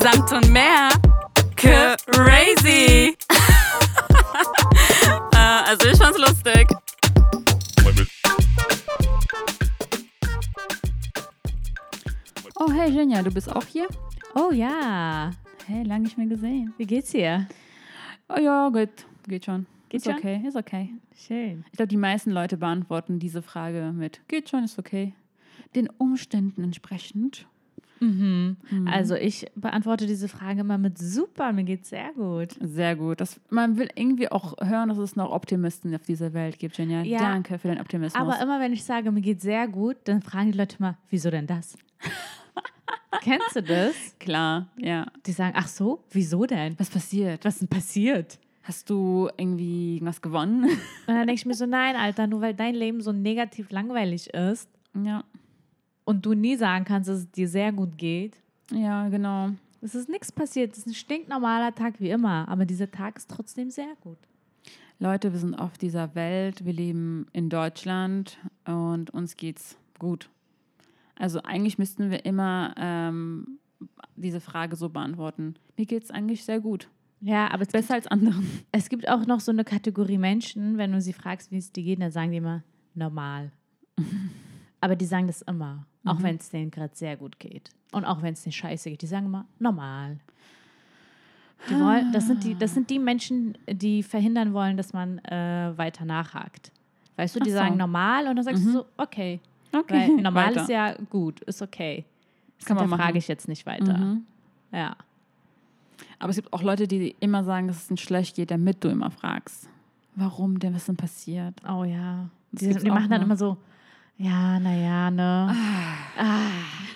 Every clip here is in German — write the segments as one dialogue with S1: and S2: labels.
S1: Samt und mehr. Crazy. äh, also ich fand's lustig.
S2: Oh, hey Jenja, du bist auch hier?
S3: Oh ja.
S2: Hey, lange nicht mehr gesehen.
S3: Wie geht's dir?
S2: Oh ja, gut. Geht schon.
S3: Geht
S2: ist
S3: schon?
S2: okay, ist okay.
S3: Schön.
S2: Ich glaube, die meisten Leute beantworten diese Frage mit geht schon, ist okay. Den Umständen entsprechend.
S3: Mhm. Also ich beantworte diese Frage immer mit super, mir geht's sehr gut.
S2: Sehr gut. Das, man will irgendwie auch hören, dass es noch Optimisten auf dieser Welt gibt, Jenja.
S3: Ja.
S2: Danke für den Optimismus.
S3: Aber immer wenn ich sage, mir geht's sehr gut, dann fragen die Leute mal, wieso denn das? Kennst du das?
S2: Klar, ja.
S3: Die sagen, ach so, wieso denn?
S2: Was passiert?
S3: Was ist denn passiert?
S2: Hast du irgendwie was gewonnen?
S3: Und dann denke ich mir so, nein, Alter, nur weil dein Leben so negativ langweilig ist
S2: ja.
S3: Und du nie sagen kannst, dass es dir sehr gut geht,
S2: Ja, genau.
S3: es ist nichts passiert. Es ist ein stinknormaler Tag wie immer, aber dieser Tag ist trotzdem sehr gut.
S2: Leute, wir sind auf dieser Welt, wir leben in Deutschland und uns geht's gut. Also eigentlich müssten wir immer ähm, diese Frage so beantworten. Mir geht's eigentlich sehr gut.
S3: Ja, aber es
S2: Besser als anderen.
S3: Es gibt auch noch so eine Kategorie Menschen, wenn du sie fragst, wie es dir geht, dann sagen die immer normal. Aber die sagen das immer, auch wenn es denen gerade sehr gut geht. Und auch wenn es denen scheiße geht, die sagen immer normal. Die wollen, das, sind die, das sind die Menschen, die verhindern wollen, dass man äh, weiter nachhakt. Weißt du, die
S2: so.
S3: sagen normal und dann sagst du so, okay.
S2: Okay,
S3: Weil normal
S2: weiter.
S3: ist ja gut, ist okay. Das
S2: Kann man
S3: frage
S2: machen.
S3: ich jetzt nicht weiter.
S2: Mhm.
S3: Ja.
S2: Aber es gibt auch Leute, die immer sagen, dass es ihnen schlecht geht, damit du immer fragst. Warum denn? Was denn passiert?
S3: Oh ja.
S2: Das
S3: Die, die machen dann immer so, ja, naja, ne. Ah,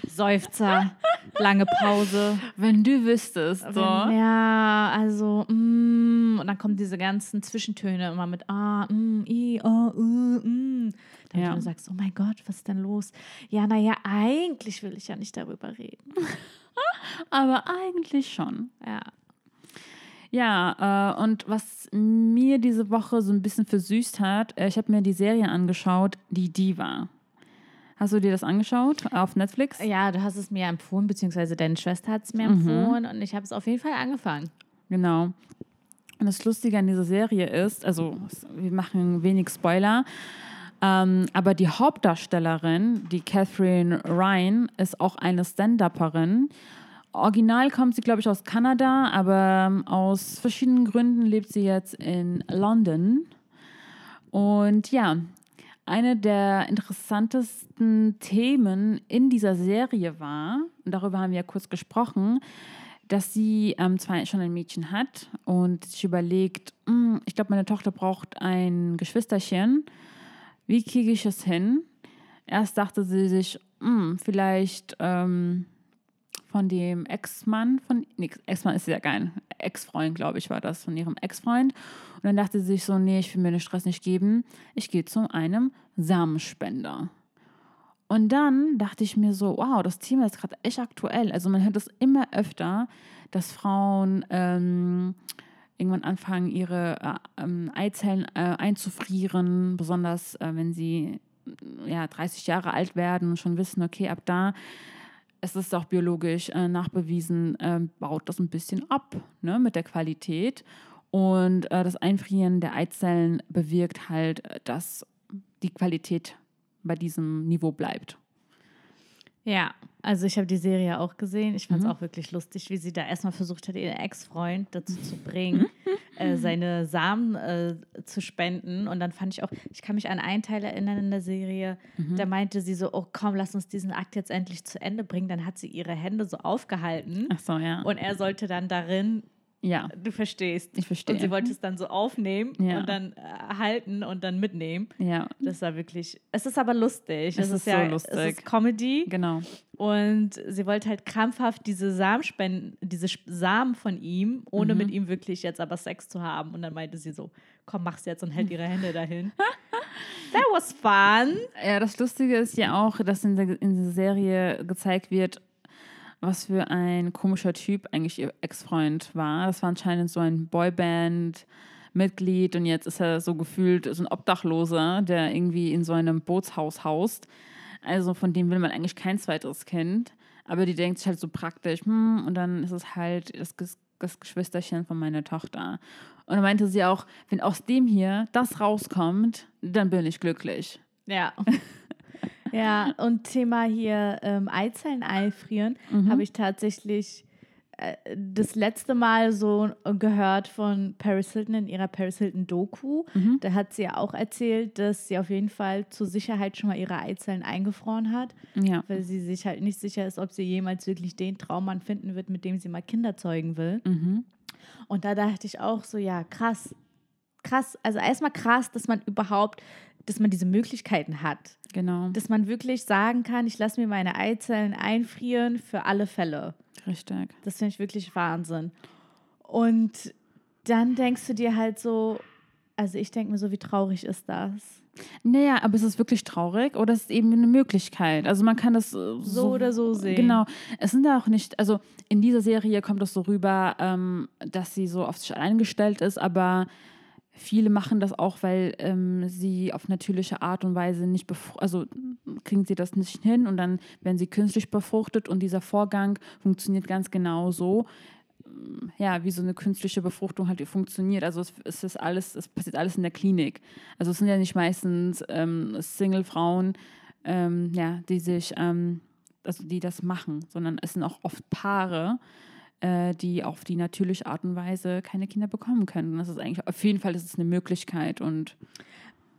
S3: Seufzer, lange Pause.
S2: Wenn du wüsstest, so.
S3: Wenn, ja, also, mm, und dann kommen diese ganzen Zwischentöne immer mit ah, mm, i, oh, uh, mm. Damit
S2: Ja.
S3: du sagst, oh mein Gott, was ist denn los? Ja, naja, eigentlich will ich ja nicht darüber reden.
S2: Aber eigentlich schon.
S3: Ja.
S2: Ja, äh, und was mir diese Woche so ein bisschen versüßt hat, äh, ich habe mir die Serie angeschaut, Die Diva. Hast du dir das angeschaut auf Netflix?
S3: Ja, du hast es mir empfohlen, beziehungsweise deine Schwester hat es mir
S2: Mhm.
S3: empfohlen und ich habe es auf jeden Fall angefangen.
S2: Genau. Und das Lustige an dieser Serie ist, also wir machen wenig Spoiler, ähm, aber die Hauptdarstellerin, die Catherine Ryan, ist auch eine Stand-Upperin. Original kommt sie, glaube ich, aus Kanada, aber ähm, aus verschiedenen Gründen lebt sie jetzt in London. Und ja, eine der interessantesten Themen in dieser Serie war, und darüber haben wir ja kurz gesprochen, dass sie ähm, zwar schon ein Mädchen hat und sich überlegt, "Mm, ich glaube, meine Tochter braucht ein Geschwisterchen. Wie kriege ich es hin? Erst dachte sie sich, "Mm, vielleicht ähm, von dem Ex-Mann, von nee, Ex-Mann ist ja geil, Ex-Freund, glaube ich, war das, von ihrem Ex-Freund. Und dann dachte sie sich so, nee, ich will mir den Stress nicht geben. Ich gehe zu einem Samenspender. Und dann dachte ich mir so, wow, das Thema ist gerade echt aktuell. Also man hört es immer öfter, dass Frauen ähm, irgendwann anfangen, ihre äh, ähm, Eizellen äh, einzufrieren, besonders äh, wenn sie ja, 30 Jahre alt werden und schon wissen, okay, ab da, es ist auch biologisch äh, nachbewiesen, äh, baut das ein bisschen ab ne, mit der Qualität. Und äh, das Einfrieren der Eizellen bewirkt halt, äh, dass die Qualität bei diesem Niveau bleibt.
S3: Ja, also ich habe die Serie auch gesehen. Ich fand es
S2: Mhm.
S3: auch wirklich lustig, wie sie da erstmal versucht hat, ihren Ex-Freund dazu zu bringen, äh, seine Samen äh, zu spenden. Und dann fand ich auch, ich kann mich an einen Teil erinnern in der Serie, da meinte sie so, oh komm, lass uns diesen Akt jetzt endlich zu Ende bringen. Dann hat sie ihre Hände so aufgehalten
S2: Ach so, ja.
S3: und er sollte dann darin,
S2: ja,
S3: du verstehst.
S2: ich verstehe.
S3: Und sie wollte es dann so aufnehmen
S2: Ja.
S3: und dann äh, halten und dann mitnehmen.
S2: ja,
S3: Das war wirklich, es ist aber lustig.
S2: Es ist so
S3: ja, Es
S2: lustig.
S3: ist Comedy.
S2: genau.
S3: Und sie wollte halt krampfhaft diese Samen spenden, diese Samen von ihm, ohne
S2: Mhm.
S3: mit ihm wirklich jetzt aber Sex zu haben. Und dann meinte sie so, komm, mach's jetzt und hält ihre Hände dahin. That was fun.
S2: Ja, das Lustige ist ja auch, dass in der, in der Serie gezeigt wird, was für ein komischer Typ eigentlich ihr Ex-Freund war. Das war anscheinend so ein Boyband-Mitglied und jetzt ist er so gefühlt so ein Obdachloser, der irgendwie in so einem Bootshaus haust. Also von dem will man eigentlich kein zweites Kind. Aber die denkt sich halt so praktisch, hm, und dann ist es halt das, das Geschwisterchen von meiner Tochter. Und dann meinte sie auch, wenn aus dem hier das rauskommt, dann bin ich glücklich.
S3: Ja. ja, und Thema hier ähm, Eizellen einfrieren habe ich tatsächlich äh, das letzte Mal so gehört von Paris Hilton in ihrer Paris Hilton Doku. Da hat sie ja auch erzählt, dass sie auf jeden Fall zur Sicherheit schon mal ihre Eizellen eingefroren hat,
S2: Ja.
S3: weil sie sich halt nicht sicher ist, ob sie jemals wirklich den Traummann finden wird, mit dem sie mal Kinder zeugen will. Und da dachte ich auch so, ja, krass, krass. Also erstmal krass, dass man überhaupt, dass man diese Möglichkeiten hat.
S2: Genau.
S3: Dass man wirklich sagen kann, ich lasse mir meine Eizellen einfrieren für alle Fälle.
S2: Richtig.
S3: Das finde ich wirklich Wahnsinn. Und dann denkst du dir halt so, also ich denke mir so, wie traurig ist das?
S2: Naja, aber es ist wirklich traurig oder es ist eben eine Möglichkeit. Also man kann das äh, so,
S3: So oder so sehen.
S2: Genau. Es sind ja auch nicht, also in dieser Serie kommt es so rüber, ähm, dass sie so auf sich eingestellt ist, aber viele machen das auch, weil ähm, sie auf natürliche Art und Weise nicht befruchtet, also kriegen sie das nicht hin und dann werden sie künstlich befruchtet und dieser Vorgang funktioniert ganz genau so. ähm, Ja, wie so eine künstliche Befruchtung halt funktioniert. Also es, ist alles, es passiert alles in der Klinik. Also es sind ja nicht meistens ähm, Single-Frauen, ähm, ja, die sich, ähm, also die das machen, sondern es sind auch oft Paare, äh, die auf die natürliche Art und Weise keine Kinder bekommen können. Das ist eigentlich auf jeden Fall, das ist eine Möglichkeit und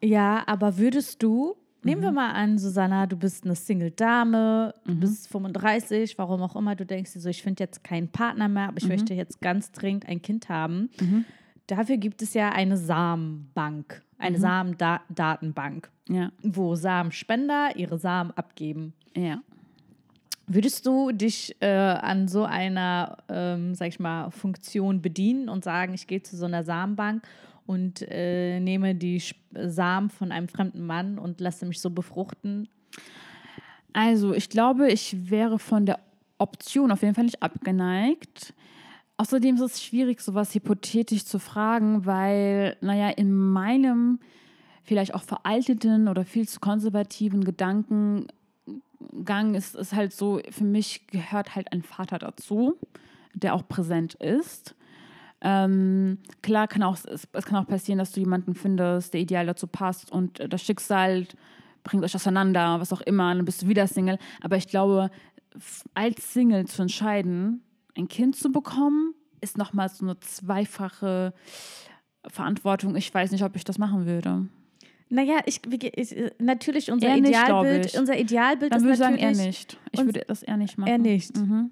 S3: Ja, aber würdest du, nehmen
S2: Mhm.
S3: wir mal an, Susanna, du bist eine Single-Dame, du bist 35, warum auch immer, du denkst dir so, ich finde jetzt keinen Partner mehr, aber ich
S2: Mhm.
S3: möchte jetzt ganz dringend ein Kind haben. Dafür gibt es ja eine Samenbank, eine
S2: Mhm.
S3: Samendatenbank,
S2: ja,
S3: wo Samenspender ihre Samen abgeben.
S2: ja.
S3: Würdest du dich äh, an so einer, ähm, sag ich mal, Funktion bedienen und sagen, ich gehe zu so einer Samenbank und äh, nehme die Samen von einem fremden Mann und lasse mich so befruchten?
S2: Also, ich glaube, ich wäre von der Option auf jeden Fall nicht abgeneigt. Außerdem ist es schwierig, sowas hypothetisch zu fragen, weil, naja, in meinem vielleicht auch veralteten oder viel zu konservativen Gedankengang ist es halt so, für mich gehört halt ein Vater dazu, der auch präsent ist. Ähm, klar kann auch, es, es kann auch passieren, dass du jemanden findest, der ideal dazu passt und äh, das Schicksal bringt euch auseinander, was auch immer, dann bist du wieder Single. Aber ich glaube, als Single zu entscheiden, ein Kind zu bekommen, ist nochmal so eine zweifache Verantwortung. Ich weiß nicht, ob ich das machen würde.
S3: Naja, ich, ich, äh, natürlich unser
S2: Er nicht, glaub
S3: Idealbild,
S2: ich.
S3: unser Idealbild
S2: Dann
S3: ist
S2: würde ich sagen, er nicht. Ich würde das eher nicht machen.
S3: Er nicht.
S2: Mhm.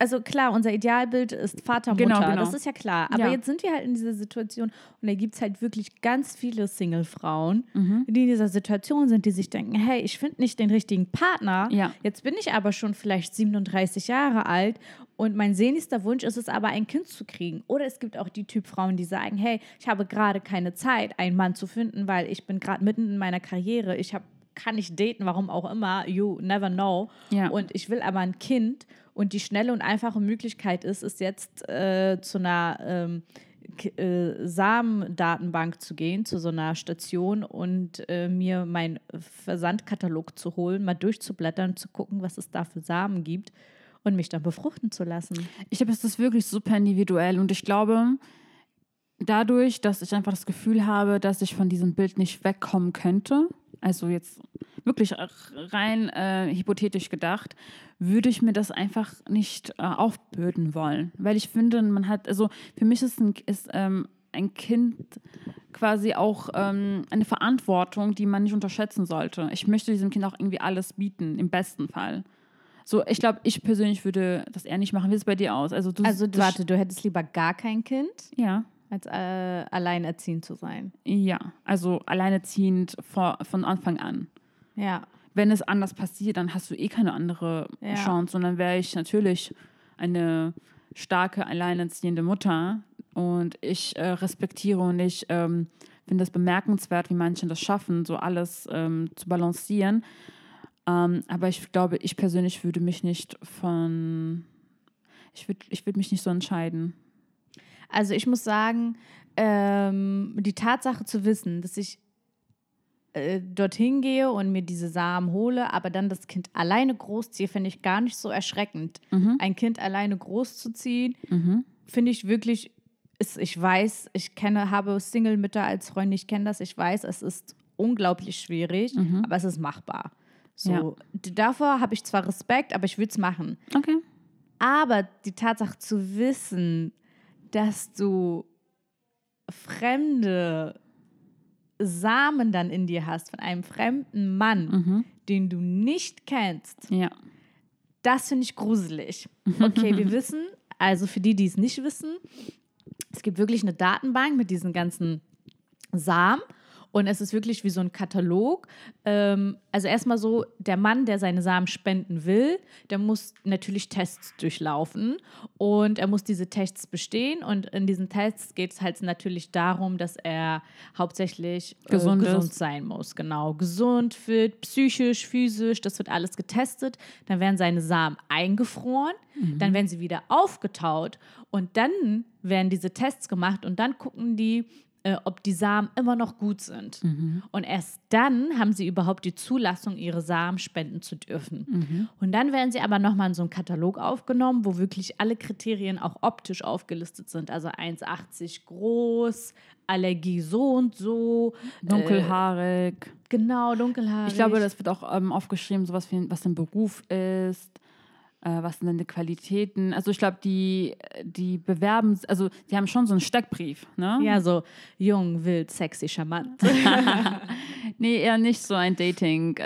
S3: Also klar, unser Idealbild ist Vater, Mutter,
S2: Genau, genau.
S3: das ist ja klar. Aber
S2: Ja.
S3: jetzt sind wir halt in dieser Situation und da gibt es halt wirklich ganz viele Single-Frauen,
S2: Mhm.
S3: die in dieser Situation sind, die sich denken, hey, ich finde nicht den richtigen Partner.
S2: Ja.
S3: Jetzt bin ich aber schon vielleicht 37 Jahre alt und mein sehnlichster Wunsch ist es aber, ein Kind zu kriegen. Oder es gibt auch die Typ Frauen, die sagen, hey, ich habe gerade keine Zeit, einen Mann zu finden, weil ich bin gerade mitten in meiner Karriere. Ich habe kann nicht daten, warum auch immer, you never know.
S2: Ja.
S3: Und ich will aber ein Kind und die schnelle und einfache Möglichkeit ist, ist jetzt äh, zu einer ähm, äh, Samendatenbank zu gehen, zu so einer Station und äh, mir meinen Versandkatalog zu holen, mal durchzublättern, zu gucken, was es da für Samen gibt und mich dann befruchten zu lassen.
S2: Ich glaube, es ist wirklich super individuell und ich glaube, dadurch, dass ich einfach das Gefühl habe, dass ich von diesem Bild nicht wegkommen könnte, also jetzt wirklich rein äh, hypothetisch gedacht, würde ich mir das einfach nicht äh, aufbürden wollen, weil ich finde, man hat, also für mich ist ein, ist, ähm, ein Kind quasi auch ähm, eine Verantwortung, die man nicht unterschätzen sollte. Ich möchte diesem Kind auch irgendwie alles bieten, im besten Fall. So, ich glaube, ich persönlich würde das eher nicht machen. Wie sieht es bei dir aus? Also, du,
S3: Also
S2: du
S3: warte, du hättest lieber gar kein Kind,
S2: Ja,
S3: als äh, alleinerziehend zu sein.
S2: ja. Also alleineziehend vor, von Anfang an.
S3: Ja.
S2: Wenn es anders passiert, dann hast du eh keine andere
S3: Ja.
S2: Chance. Und dann wäre ich natürlich eine starke, alleinerziehende Mutter. Und ich äh, respektiere und ich ähm, finde es bemerkenswert, wie manche das schaffen, so alles ähm, zu balancieren. Ähm, aber ich glaube, ich persönlich würde mich nicht von. Ich würde ich würd mich nicht so entscheiden.
S3: Also ich muss sagen, ähm, die Tatsache zu wissen, dass ich äh, dorthin gehe und mir diese Samen hole, aber dann das Kind alleine großziehe, finde ich gar nicht so erschreckend. Ein Kind alleine großzuziehen, finde ich wirklich, ist, ich weiß, ich kenne, habe Single-Mütter als Freunde, ich kenne das, ich weiß, es ist unglaublich schwierig, aber es ist machbar. So,
S2: Ja.
S3: davor habe ich zwar Respekt, aber ich würde es machen.
S2: Okay.
S3: Aber die Tatsache zu wissen, dass du fremde Samen dann in dir hast von einem fremden Mann, den du nicht kennst,
S2: Ja.
S3: das finde ich gruselig. Okay, wir wissen, also für die, die es nicht wissen, es gibt wirklich eine Datenbank mit diesen ganzen Samen. Und es ist wirklich wie so ein Katalog. Ähm, also erstmal so, der Mann, der seine Samen spenden will, der muss natürlich Tests durchlaufen und er muss diese Tests bestehen. Und in diesen Tests geht es halt natürlich darum, dass er hauptsächlich äh,
S2: Gesund
S3: gesund sein muss. Genau, gesund, fit, psychisch, physisch, das wird alles getestet. Dann werden seine Samen eingefroren, dann werden sie wieder aufgetaut und dann werden diese Tests gemacht und dann gucken die, äh, ob die Samen immer noch gut sind. Und erst dann haben sie überhaupt die Zulassung, ihre Samen spenden zu dürfen. Und dann werden sie aber nochmal in so einen Katalog aufgenommen, wo wirklich alle Kriterien auch optisch aufgelistet sind. Also 1,80 groß, Allergie so und so.
S2: Dunkelhaarig.
S3: Genau, dunkelhaarig.
S2: Ich glaube, das wird auch ähm, aufgeschrieben, sowas wie was ein Beruf ist, äh, was sind denn die Qualitäten. Also ich glaube, die, die bewerben, also die haben schon so einen Steckbrief, ne?
S3: Ja, so jung, wild, sexy, charmant.
S2: Nee, eher nicht so ein Dating-Bio.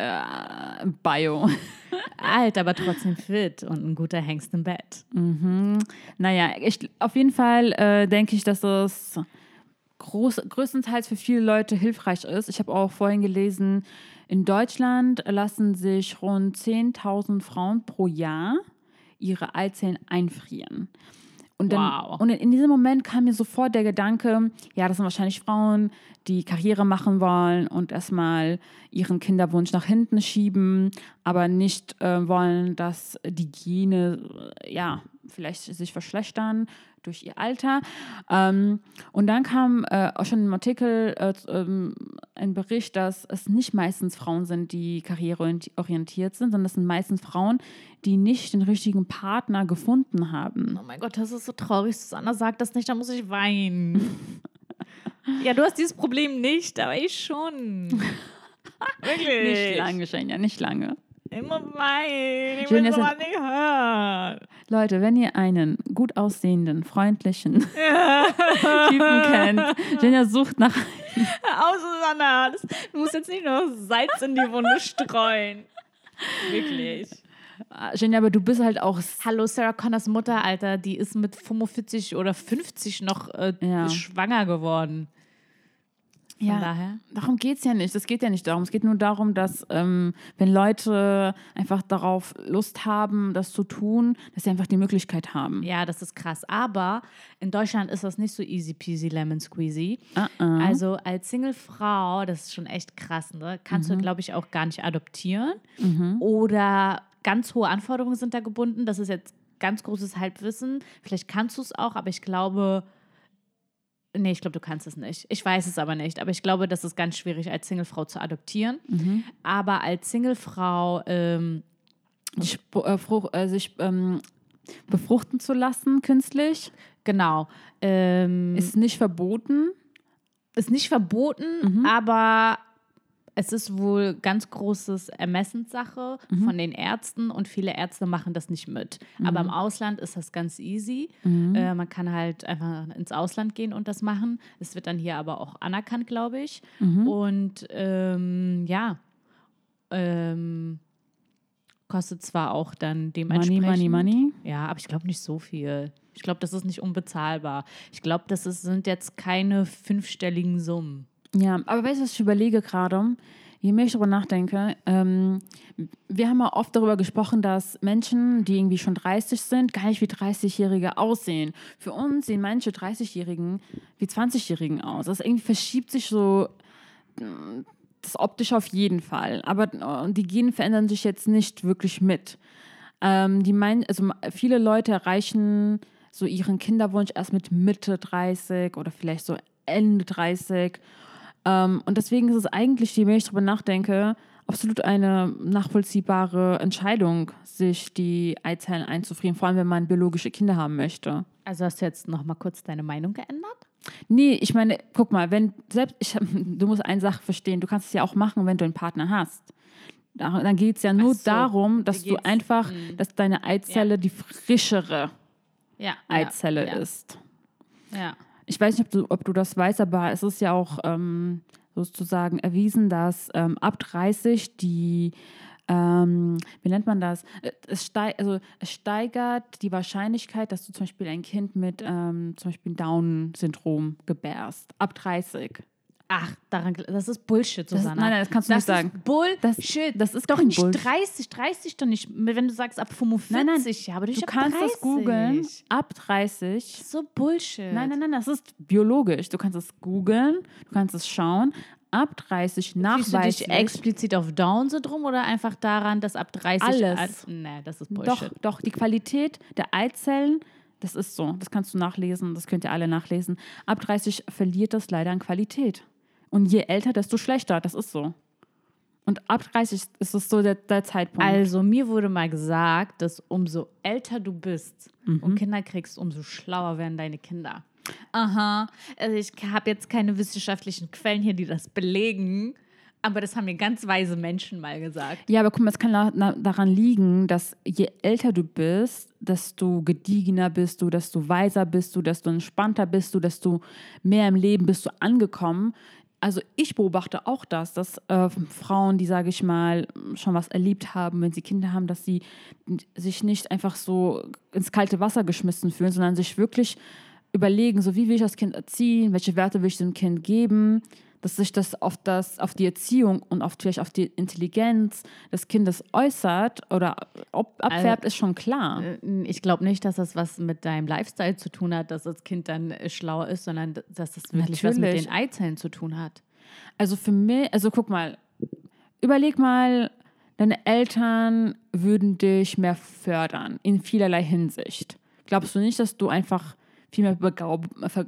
S3: Alt, aber trotzdem fit und ein guter Hengst im Bett.
S2: naja, ich, auf jeden Fall äh, denke ich, dass es groß, größtenteils für viele Leute hilfreich ist. Ich habe auch vorhin gelesen, in Deutschland lassen sich rund 10.000 Frauen pro Jahr ihre Eizellen einfrieren. Und, dann,
S3: Wow.
S2: und in diesem Moment kam mir sofort der Gedanke, ja, das sind wahrscheinlich Frauen, die Karriere machen wollen und erstmal ihren Kinderwunsch nach hinten schieben, aber nicht äh, wollen, dass die Gene, äh, ja, vielleicht sich verschlechtern durch ihr Alter. Ähm, und dann kam äh, auch schon im Artikel äh, ähm, ein Bericht, dass es nicht meistens Frauen sind, die karriereorientiert sind, sondern es sind meistens Frauen, die nicht den richtigen Partner gefunden haben.
S3: Oh mein Gott, das ist so traurig. Susanna sagt das nicht, da muss ich weinen. ja, du hast dieses Problem nicht, aber ich schon. Wirklich.
S2: Nicht lange, Schenja, nicht lange.
S3: Immer weinen. Ich
S2: Schön,
S3: will
S2: ihr-
S3: nicht hören.
S2: Leute, wenn ihr einen gut aussehenden, freundlichen Typen kennt, Jenja sucht nach.
S3: Auf, Susanna. Das, du musst jetzt nicht noch Salz in die Wunde streuen. Wirklich.
S2: Jenja, aber du bist halt auch.
S3: Hallo, Sarah Connors Mutter, Alter, die ist mit 45 oder 50 noch äh,
S2: Ja.
S3: schwanger geworden. Von
S2: Ja,
S3: daher.
S2: darum geht es ja nicht. Es geht ja nicht darum. Es geht nur darum, dass, ähm, wenn Leute einfach darauf Lust haben, das zu tun, dass sie einfach die Möglichkeit haben.
S3: Ja, das ist krass. Aber in Deutschland ist das nicht so easy peasy lemon squeezy.
S2: Ah, ah.
S3: Also als Singlefrau, das ist schon echt krass, ne? Kannst du, glaube ich, auch gar nicht adoptieren. Oder ganz hohe Anforderungen sind da gebunden. Das ist jetzt ganz großes Halbwissen. Vielleicht kannst du es auch, aber ich glaube. Nee, ich glaube, du kannst es nicht. Ich weiß es aber nicht. Aber ich glaube, das ist ganz schwierig, als Singlefrau zu adoptieren. Aber als Singlefrau ähm,
S2: sich, äh, fruch, äh, sich ähm, befruchten zu lassen, künstlich,
S3: Genau. Ähm, ist,
S2: ist nicht verboten.
S3: ist nicht verboten, aber es ist wohl ganz großes Ermessenssache von den Ärzten und viele Ärzte machen das nicht mit. Aber im Ausland ist das ganz easy. Äh, man kann halt einfach ins Ausland gehen und das machen. Es wird dann hier aber auch anerkannt, glaube ich. Und ähm, ja, ähm, kostet zwar auch dann
S2: Money,
S3: dementsprechend.
S2: money, money.
S3: Ja, aber ich glaube nicht so viel. Ich glaube, das ist nicht unbezahlbar. Ich glaube, das ist, sind jetzt keine fünfstelligen Summen.
S2: Ja, aber weißt du, was ich überlege gerade? Je mehr ich darüber nachdenke, ähm, wir haben ja oft darüber gesprochen, dass Menschen, die irgendwie schon 30 sind, gar nicht wie 30-Jährige aussehen. Für uns sehen manche 30-Jährigen wie 20-Jährigen aus. Das irgendwie verschiebt sich so mm, das optisch auf jeden Fall. Aber äh, die Gene verändern sich jetzt nicht wirklich mit. Ähm, die meinen, also viele Leute erreichen so ihren Kinderwunsch erst mit Mitte 30 oder vielleicht so Ende 30. Ähm, und deswegen ist es eigentlich, je mehr ich darüber nachdenke, absolut eine nachvollziehbare Entscheidung, sich die Eizellen einzufrieren, vor allem wenn man biologische Kinder haben möchte.
S3: Also hast du jetzt noch mal kurz deine Meinung geändert?
S2: Nee, ich meine, guck mal, wenn selbst ich, du musst eine Sache verstehen, du kannst es ja auch machen, wenn du einen Partner hast. Da- Dann geht es ja nur
S3: so,
S2: darum, dass du einfach, dass deine Eizelle die frischere
S3: Ja.
S2: Eizelle
S3: ja,
S2: ist.
S3: Ja.
S2: Ich weiß nicht, ob du, ob du das weißt, aber es ist ja auch ähm, sozusagen erwiesen, dass ähm, ab 30 die, ähm, wie nennt man das? Es, steig, also es steigert die Wahrscheinlichkeit, dass du zum Beispiel ein Kind mit ähm, zum Beispiel Down-Syndrom gebärst. Ab 30.
S3: Ach, daran, das ist Bullshit,
S2: Das
S3: Susanna.
S2: nein, nein, das kannst du nicht sagen.
S3: Ist Bullshit.
S2: Das- das ist
S3: doch
S2: kein
S3: nicht
S2: Bullshit.
S3: 30, 30 doch nicht. Wenn du sagst ab 45,
S2: Nein, nein,
S3: ja, aber nicht
S2: Du kannst
S3: 30.
S2: das googeln. Ab 30.
S3: So Bullshit.
S2: Nein, nein, nein, das ist biologisch. Du kannst es googeln, du kannst es schauen. Ab 30
S3: Siehst du
S2: nachweislich.
S3: dich explizit auf Down-Syndrom oder einfach daran, dass ab 30
S2: Alles.
S3: An, nee, das ist
S2: Doch,
S3: Bullshit.
S2: doch, die Qualität der Eizellen, das ist so. Das kannst du nachlesen, das könnt ihr alle nachlesen. Ab 30 verliert das leider an Qualität. Und je älter, desto schlechter. Das ist so. Und ab 30 ist es so der, der Zeitpunkt.
S3: Also mir wurde mal gesagt, dass umso älter du bist
S2: Mhm.
S3: und Kinder kriegst, umso schlauer werden deine Kinder. Aha. Also ich habe jetzt keine wissenschaftlichen Quellen hier, die das belegen, aber das haben mir ganz weise Menschen mal gesagt.
S2: ja, aber guck mal, es kann daran liegen, dass je älter du bist, desto gediegener bist du, desto weiser bist du, desto entspannter bist du, desto mehr im Leben bist du angekommen. Also ich beobachte auch das, dass äh, Frauen, die, sage ich mal, schon was erlebt haben, wenn sie Kinder haben, dass sie sich nicht einfach so ins kalte Wasser geschmissen fühlen, sondern sich wirklich überlegen, so wie will ich das Kind erziehen, welche Werte will ich dem Kind geben, dass sich das auf, das, auf die Erziehung und auf, vielleicht auf die Intelligenz des Kindes äußert oder ob, abfärbt, ist schon klar.
S3: Äh, Ich glaube nicht, dass das was mit deinem Lifestyle zu tun hat, dass das Kind dann äh, schlauer ist, sondern dass das wirklich was mit
S2: Natürlich.
S3: den Eizellen zu tun hat.
S2: Also für mich, also guck mal, überleg mal, deine Eltern würden dich mehr fördern in vielerlei Hinsicht. Glaubst du nicht, dass du einfach viel mehr Begab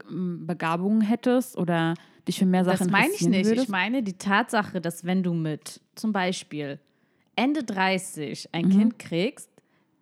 S2: Begabungen hättest oder dich für mehr Sachen
S3: Das meine ich nicht.
S2: Würdest?
S3: Ich meine die Tatsache, dass wenn du mit zum Beispiel Ende 30 ein
S2: Mhm.
S3: Kind kriegst,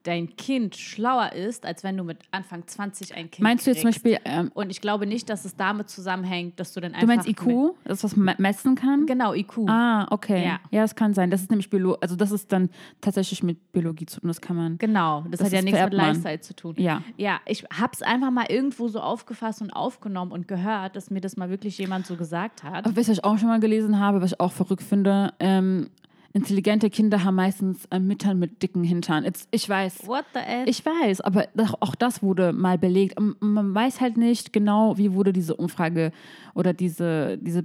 S3: dein Kind schlauer ist, als wenn du mit Anfang 20 ein Kind
S2: Meinst du jetzt
S3: kriegst.
S2: zum Beispiel, ähm,
S3: Und ich glaube nicht, dass es damit zusammenhängt, dass du dann einfach.
S2: du meinst IQ, das was man messen kann?
S3: Genau, IQ.
S2: Ah, okay.
S3: Ja.
S2: Ja. das kann sein. Das ist nämlich Biolo also das ist dann tatsächlich mit Biologie zu tun. Das kann man.
S3: Genau, das,
S2: Das
S3: hat ja nichts mit. Lifestyle zu tun.
S2: Ja.
S3: Ja, ich habe es einfach mal irgendwo so aufgefasst und aufgenommen und gehört, dass mir das mal wirklich jemand so gesagt hat.
S2: Aber was ich auch schon mal gelesen habe, was ich auch verrückt finde, ähm, intelligente Kinder haben meistens äh, Müttern mit dicken Hintern. Jetzt, ich weiß.
S3: What the F?
S2: Ich weiß, aber auch das wurde mal belegt. Und Man weiß halt nicht genau, wie wurde diese Umfrage oder diese, diese,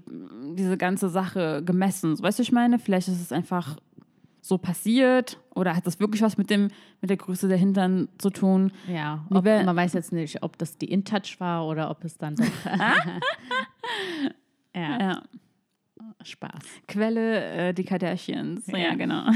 S2: diese ganze Sache gemessen. Weißt du, ich meine? Vielleicht ist es einfach so passiert oder hat das wirklich was mit, dem, mit der Größe der Hintern zu tun?
S3: ja, ob, man weiß jetzt nicht, ob das die InTouch war oder ob es dann doch. ja,
S2: Ja.
S3: Spaß.
S2: Quelle äh, die Kardashians. Ja,
S3: Ja.
S2: genau.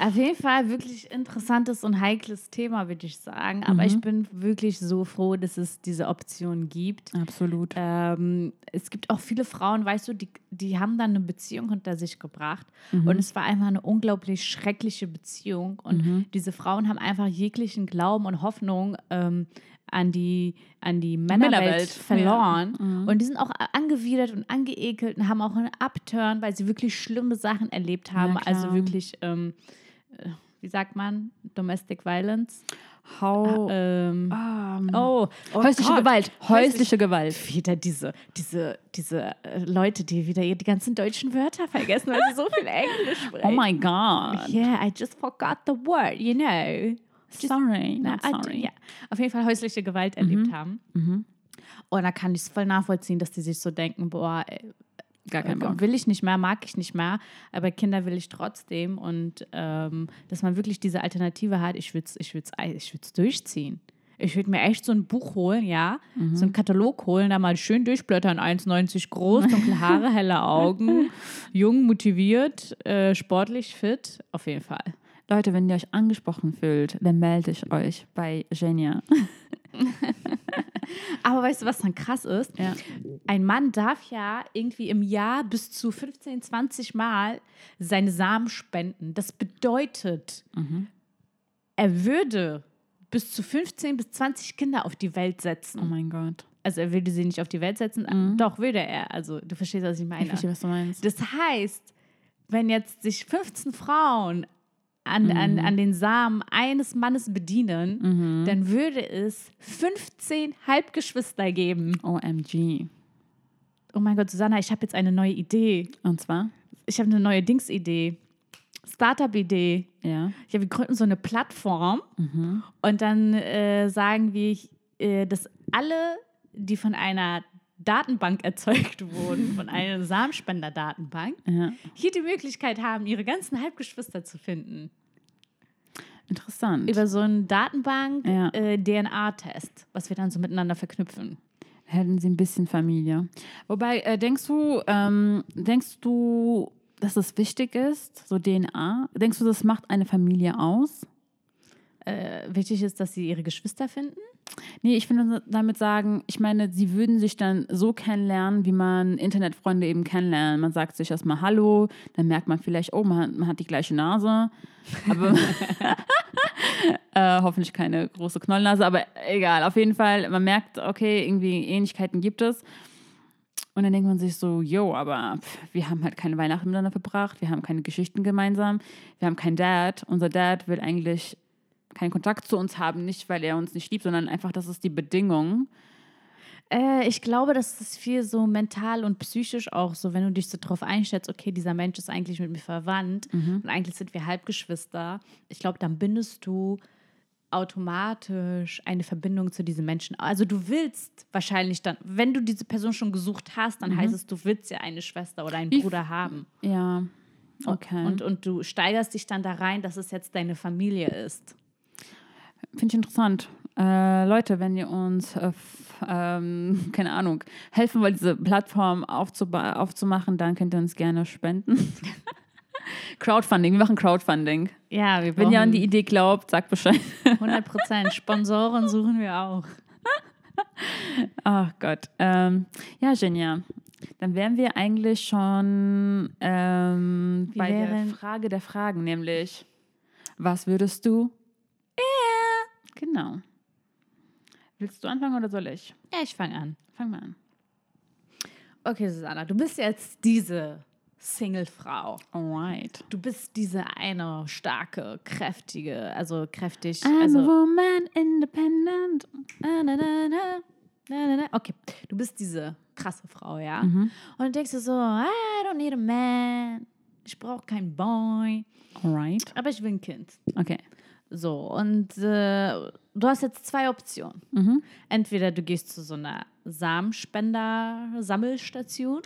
S3: Auf jeden Fall wirklich interessantes und heikles Thema, würde ich sagen. Aber ich bin wirklich so froh, dass es diese Option gibt.
S2: Absolut.
S3: Ähm, es gibt auch viele Frauen, weißt du, die, die haben dann eine Beziehung hinter sich gebracht und es war einfach eine unglaublich schreckliche Beziehung und diese Frauen haben einfach jeglichen Glauben und Hoffnung ähm, an die, an die Männerwelt
S2: Männerwelt,
S3: verloren und die sind auch angewidert und angeekelt und haben auch einen Upturn, weil sie wirklich schlimme Sachen erlebt haben,
S2: klar.
S3: also wirklich, ähm, äh, wie sagt man, Domestic Violence.
S2: How.
S3: Ähm,
S2: ähm,
S3: oh, oh
S2: häusliche
S3: Gott.
S2: Gewalt. Häusliche Gewalt.
S3: wieder diese, diese, diese äh, Leute, die wieder die ganzen deutschen Wörter vergessen, weil sie so viel Englisch sprechen.
S2: Oh my God.
S3: Yeah, I just forgot the word, you know.
S2: Sorry. Not sorry.
S3: ja, auf jeden Fall häusliche Gewalt erlebt haben. Und da kann ich es voll nachvollziehen, dass die sich so denken, boah, ey,
S2: Gar kein Bock.
S3: will ich nicht mehr, mag ich nicht mehr, aber Kinder will ich trotzdem. Und ähm, dass man wirklich diese Alternative hat, ich würde es ich würd's, ich würd's durchziehen. Ich würde mir echt so ein Buch holen, ja, so einen Katalog holen, da mal schön durchblättern, 1,90 groß, dunkle Haare, helle Augen, jung, motiviert, äh, sportlich, fit, auf jeden Fall.
S2: Leute, wenn ihr euch angesprochen fühlt, dann melde ich euch bei Genia.
S3: Aber weißt du, was dann krass ist?
S2: Ja.
S3: ein Mann darf ja irgendwie im Jahr bis zu 15, 20 Mal seine Samen spenden. Das bedeutet, er würde bis zu 15 bis 20 Kinder auf die Welt setzen.
S2: Oh mein Gott.
S3: Also er würde sie nicht auf die Welt setzen, doch würde er. Also du verstehst, was ich meine.
S2: Ich verstehe, was du meinst.
S3: Das heißt, wenn jetzt sich 15 Frauen an, an, an den Samen eines Mannes bedienen, dann würde es 15 Halbgeschwister geben.
S2: OMG.
S3: Oh mein Gott, Susanna, ich habe jetzt eine neue Idee.
S2: Und zwar?
S3: Ich habe eine neue Dings-Idee. Startup-Idee.
S2: Ja.
S3: Ja, wir gründen so eine Plattform und dann äh, sagen wir, äh, dass alle, die von einer Datenbank erzeugt wurden, von einer Samenspender-Datenbank,
S2: ja.
S3: hier die Möglichkeit haben, ihre ganzen Halbgeschwister zu finden.
S2: Interessant.
S3: Über so einen
S2: Ja.
S3: Datenbank-DNA-Test, was wir dann so miteinander verknüpfen.
S2: Hätten sie ein bisschen Familie. Wobei, äh, denkst du, ähm, denkst du, dass es wichtig ist, so DNA? Denkst du, das macht eine Familie aus?
S3: Äh, wichtig ist, dass sie ihre Geschwister finden.
S2: Nee, ich würde damit sagen, ich meine, sie würden sich dann so kennenlernen, wie man Internetfreunde eben kennenlernt. Man sagt sich erstmal Hallo, dann merkt man vielleicht, oh, man, man hat die gleiche Nase. Aber äh, hoffentlich keine große Knollnase, aber egal. Auf jeden Fall, man merkt, okay, irgendwie Ähnlichkeiten gibt es. Und dann denkt man sich so, yo, aber pff, wir haben halt keine Weihnachten miteinander verbracht, wir haben keine Geschichten gemeinsam, wir haben keinen Dad. Unser Dad will eigentlich keinen Kontakt zu uns haben, nicht weil er uns nicht liebt, sondern einfach, das ist die Bedingung.
S3: Äh, ich glaube, das ist viel so mental und psychisch auch so, wenn du dich so drauf einstellst, okay, dieser Mensch ist eigentlich mit mir verwandt und eigentlich sind wir Halbgeschwister. Ich glaube, dann bindest du automatisch eine Verbindung zu diesem Menschen. Also du willst wahrscheinlich dann, wenn du diese Person schon gesucht hast, dann heißt es, du willst ja eine Schwester oder einen
S2: Wie-
S3: Bruder haben.
S2: Ja, okay.
S3: Und, und du steigerst dich dann da rein, dass es jetzt deine Familie ist.
S2: Finde ich interessant. Äh, Leute, wenn ihr uns, äh, ähm, keine Ahnung, helfen wollt, diese Plattform aufzumachen, dann könnt ihr uns gerne spenden. Crowdfunding, wir machen Crowdfunding.
S3: Ja, wir
S2: Wenn ihr an
S3: brauchen
S2: die Idee glaubt, sagt Bescheid.
S3: 100 Prozent. Sponsoren suchen wir auch.
S2: Ach Gott. Ähm, ja, Genia. Dann wären wir eigentlich schon ähm, bei der Frage der Fragen, nämlich, was würdest du? Ja. Genau. Willst du anfangen oder soll ich?
S3: Ja, ich fange an.
S2: Fang mal an.
S3: Okay, Susanna, du bist jetzt diese Single-Frau.
S2: Alright.
S3: Du bist diese eine starke, kräftige, also kräftig.
S2: I'm a
S3: also,
S2: woman, independent.
S3: na, na, na, na, na, na, na. Okay, du bist diese krasse Frau, ja? Und dann denkst du so, I don't need a man. Ich brauche keinen Boy.
S2: Alright.
S3: Aber ich will ein Kind.
S2: Okay.
S3: So, und äh, du hast jetzt zwei Optionen. Entweder du gehst zu so einer Samenspender-Sammelstation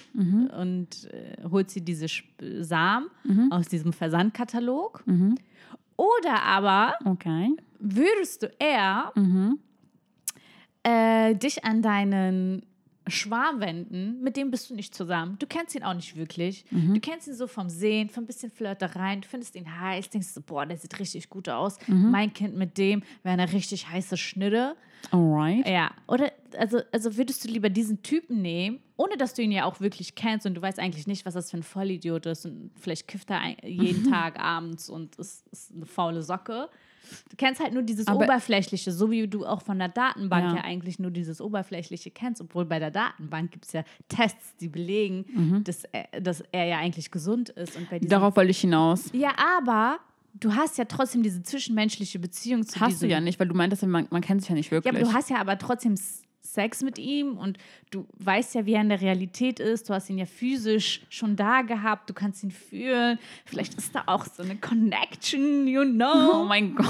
S3: und äh, holst dir diese Samen aus diesem Versandkatalog. Oder aber
S2: Okay.
S3: würdest du eher äh, dich an deinen Schwarm wenden, mit dem bist du nicht zusammen. Du kennst ihn auch nicht wirklich. Du kennst ihn so vom Sehen, von ein bisschen Flirtereien. Du findest ihn heiß, denkst so, boah, der sieht richtig gut aus. Mein Kind mit dem wäre eine richtig heiße Schnitte.
S2: Alright.
S3: Ja, oder also, also würdest du lieber diesen Typen nehmen, ohne dass du ihn ja auch wirklich kennst und du weißt eigentlich nicht, was das für ein Vollidiot ist und vielleicht kifft er jeden Tag abends und ist, ist eine faule Socke. Du kennst halt nur dieses
S2: Aber-
S3: Oberflächliche, so wie du auch von der Datenbank
S2: Ja.
S3: ja, eigentlich nur dieses Oberflächliche kennst, obwohl bei der Datenbank gibt es ja Tests, die belegen, dass, er, dass er ja eigentlich gesund ist. Und bei
S2: Darauf wollte ich hinaus.
S3: ja, aber du hast ja trotzdem diese zwischenmenschliche Beziehung zu
S2: Hast du ja nicht, weil du meintest, man, man kennt sich ja nicht wirklich.
S3: ja, aber du hast ja aber trotzdem Sex mit ihm und du weißt ja, wie er in der Realität ist. Du hast ihn ja physisch schon da gehabt. Du kannst ihn fühlen. Vielleicht ist da auch so eine Connection, you
S2: Oh
S3: know.
S2: mein Gott.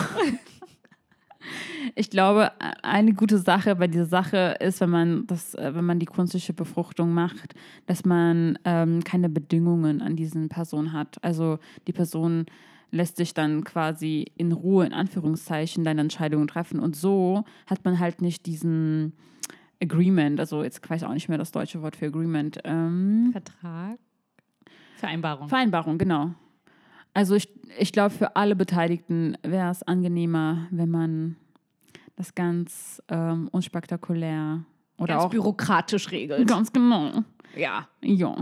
S2: Ich glaube, eine gute Sache bei dieser Sache ist, wenn man das, äh, wenn man die künstliche Befruchtung macht, dass man ähm, keine Bedingungen an diesen Person hat. Also die Person lässt sich dann quasi in Ruhe, in Anführungszeichen, deine Entscheidungen treffen. Und so hat man halt nicht diesen Agreement, also jetzt weiß ich auch nicht mehr das deutsche Wort für Agreement. Ähm,
S3: Vertrag. Vereinbarung.
S2: Vereinbarung, genau. Also ich, ich glaube, für alle Beteiligten wäre es angenehmer, wenn man das ganz ähm, unspektakulär Oder
S3: Ganz
S2: auch
S3: bürokratisch regelt.
S2: ganz genau.
S3: Ja.
S2: Ja.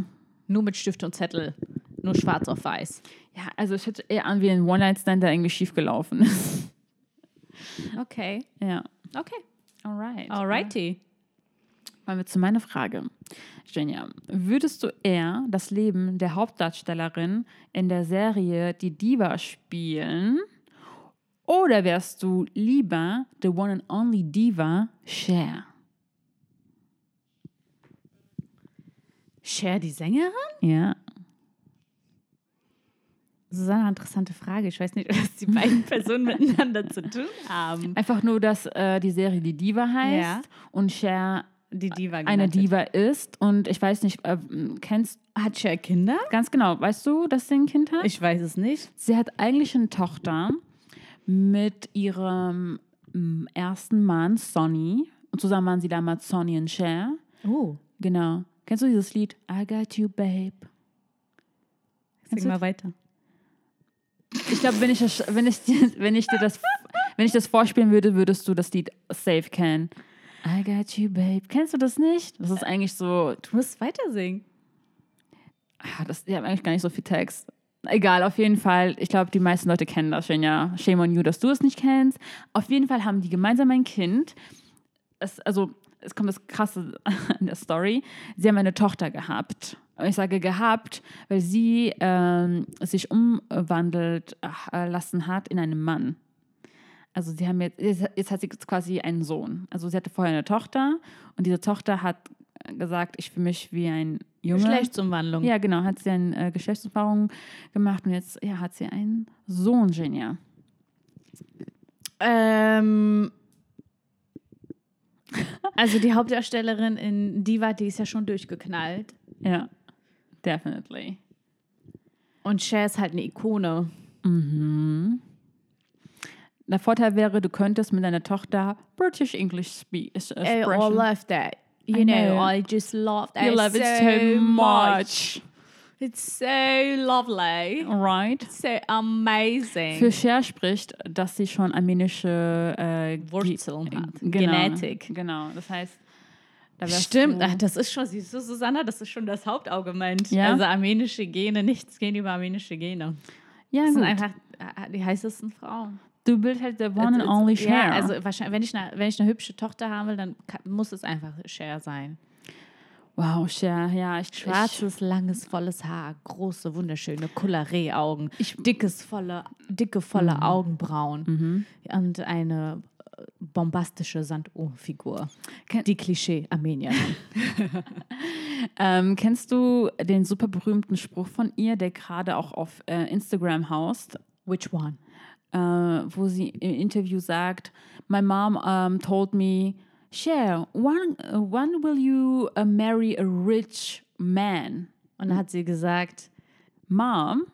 S3: Nur mit Stift und Zettel. Nur schwarz auf weiß.
S2: Ja, also es hört eher an wie ein One-Night-Stand, der irgendwie schiefgelaufen ist.
S3: Okay.
S2: ja.
S3: Okay.
S2: Alright.
S3: Alrighty.
S2: Kommen wir zu meiner Frage. Jenja, würdest du eher das Leben der Hauptdarstellerin in der Serie Die Diva spielen oder wärst du lieber the one and only Diva Cher?
S3: Cher, die Sängerin?
S2: Ja.
S3: Susanne, interessante Frage. Ich weiß nicht, was die beiden Personen miteinander zu tun haben.
S2: Einfach nur, dass äh, die Serie Die Diva heißt
S3: Ja.
S2: und Cher
S3: Die Diva
S2: eine. Diva ist. Und ich weiß nicht, äh, kennst
S3: Hat Cher Kinder?
S2: ganz genau, weißt du, dass sie ein Kind hat?
S3: Ich weiß es nicht.
S2: Sie hat eigentlich eine Tochter mit ihrem mm, ersten Mann, Sonny. Und zusammen waren sie damals Sonny und Cher.
S3: Oh,
S2: Genau. Kennst du dieses Lied? I got you, babe.
S3: sing mal weiter.
S2: Ich glaube, wenn ich, das- wenn, ich, dir- wenn, ich dir das, wenn ich das vorspielen würde, würdest du das Lied safe kennen. I got you, babe. Kennst du das nicht? Das ist eigentlich so.
S3: Du musst weiter singen.
S2: Ah, Das, die haben eigentlich gar nicht so viel Text. Egal, auf jeden Fall. Ich glaube, die meisten Leute kennen das schon, ja. Shame on you, dass du es nicht kennst. Auf jeden Fall haben die gemeinsam ein Kind. Es, also, es kommt das Krasse an der Story. Sie haben eine Tochter gehabt. Ich sage gehabt, weil sie ähm, sich umwandelt äh, lassen hat in einen Mann. Also sie haben jetzt, jetzt hat sie quasi einen Sohn. Also sie hatte vorher eine Tochter und diese Tochter hat gesagt, ich fühle mich wie ein Junge.
S3: Geschlechtsumwandlung.
S2: Ja, genau, hat sie eine äh, Geschlechtserfahrung gemacht und jetzt ja, hat sie einen Sohn, Genia.
S3: Ähm, also die Hauptdarstellerin in Diva, die ist ja schon durchgeknallt.
S2: Ja, definitely.
S3: Und Cher ist halt eine Ikone.
S2: Der Vorteil wäre, du könntest mit deiner Tochter British English speak.
S3: I
S2: Expression.
S3: all love that. You
S2: I
S3: know,
S2: know.
S3: I just love that
S2: You love it so much.
S3: It's so lovely.
S2: Right?
S3: So amazing.
S2: Für Cher spricht, dass sie schon armenische äh,
S3: Wurzeln hat.
S2: Genau,
S3: Genetik.
S2: Genau, das heißt, da
S3: Stimmt,
S2: Du,
S3: ach, das ist schon, siehst du, Susanna, das ist schon das Hauptargument.
S2: Ja?
S3: Also armenische Gene, nichts gehen über armenische Gene.
S2: ja,
S3: Das sind
S2: gut.
S3: einfach äh, die heißesten Frauen.
S2: du bist halt der one and only Cher.
S3: Ja, also wahrscheinlich, wenn ich, eine, wenn ich eine hübsche Tochter haben will, dann kann, muss es einfach Cher sein.
S2: wow, Cher, ja, ich
S3: Schwarzes, langes, volles Haar, große, wunderschöne Kulleré-Augen, dickes, volle, dicke, volle Augenbrauen und eine bombastische Sanduhrfigur. Die Klischee-Armenierin.
S2: Ähm, kennst du den super berühmten Spruch von ihr, der gerade auch auf äh, Instagram haust,
S3: Which one?
S2: äh, wo sie im Interview sagt, My mom um, told me, Cher, when, uh, when will you uh, marry a rich man?
S3: Und dann hat sie gesagt,
S2: Mom,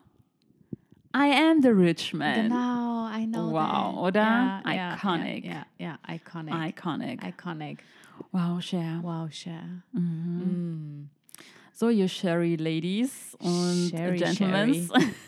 S2: I am the rich man.
S3: genau, I know
S2: Wow,
S3: that.
S2: oder?
S3: Ja,
S2: Iconic.
S3: Ja, ja, ja iconic.
S2: Iconic.
S3: Iconic.
S2: Wow, Cher.
S3: Wow, Cher. Mm-hmm. Mm.
S2: So, you Sherry Ladies und
S3: Sherry,
S2: Gentlemen.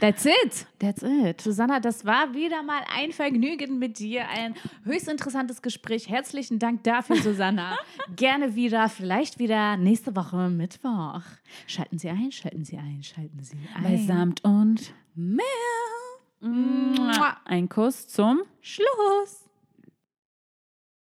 S3: That's it.
S2: That's it.
S3: Susanna, das war wieder mal ein Vergnügen mit dir. Ein höchst interessantes Gespräch. Herzlichen Dank dafür, Susanna. Gerne wieder, vielleicht wieder nächste Woche Mittwoch. Schalten Sie ein, schalten Sie ein, schalten Sie ein.
S2: Bei Samt und
S3: Mehr.
S2: ein Kuss zum
S3: Schluss.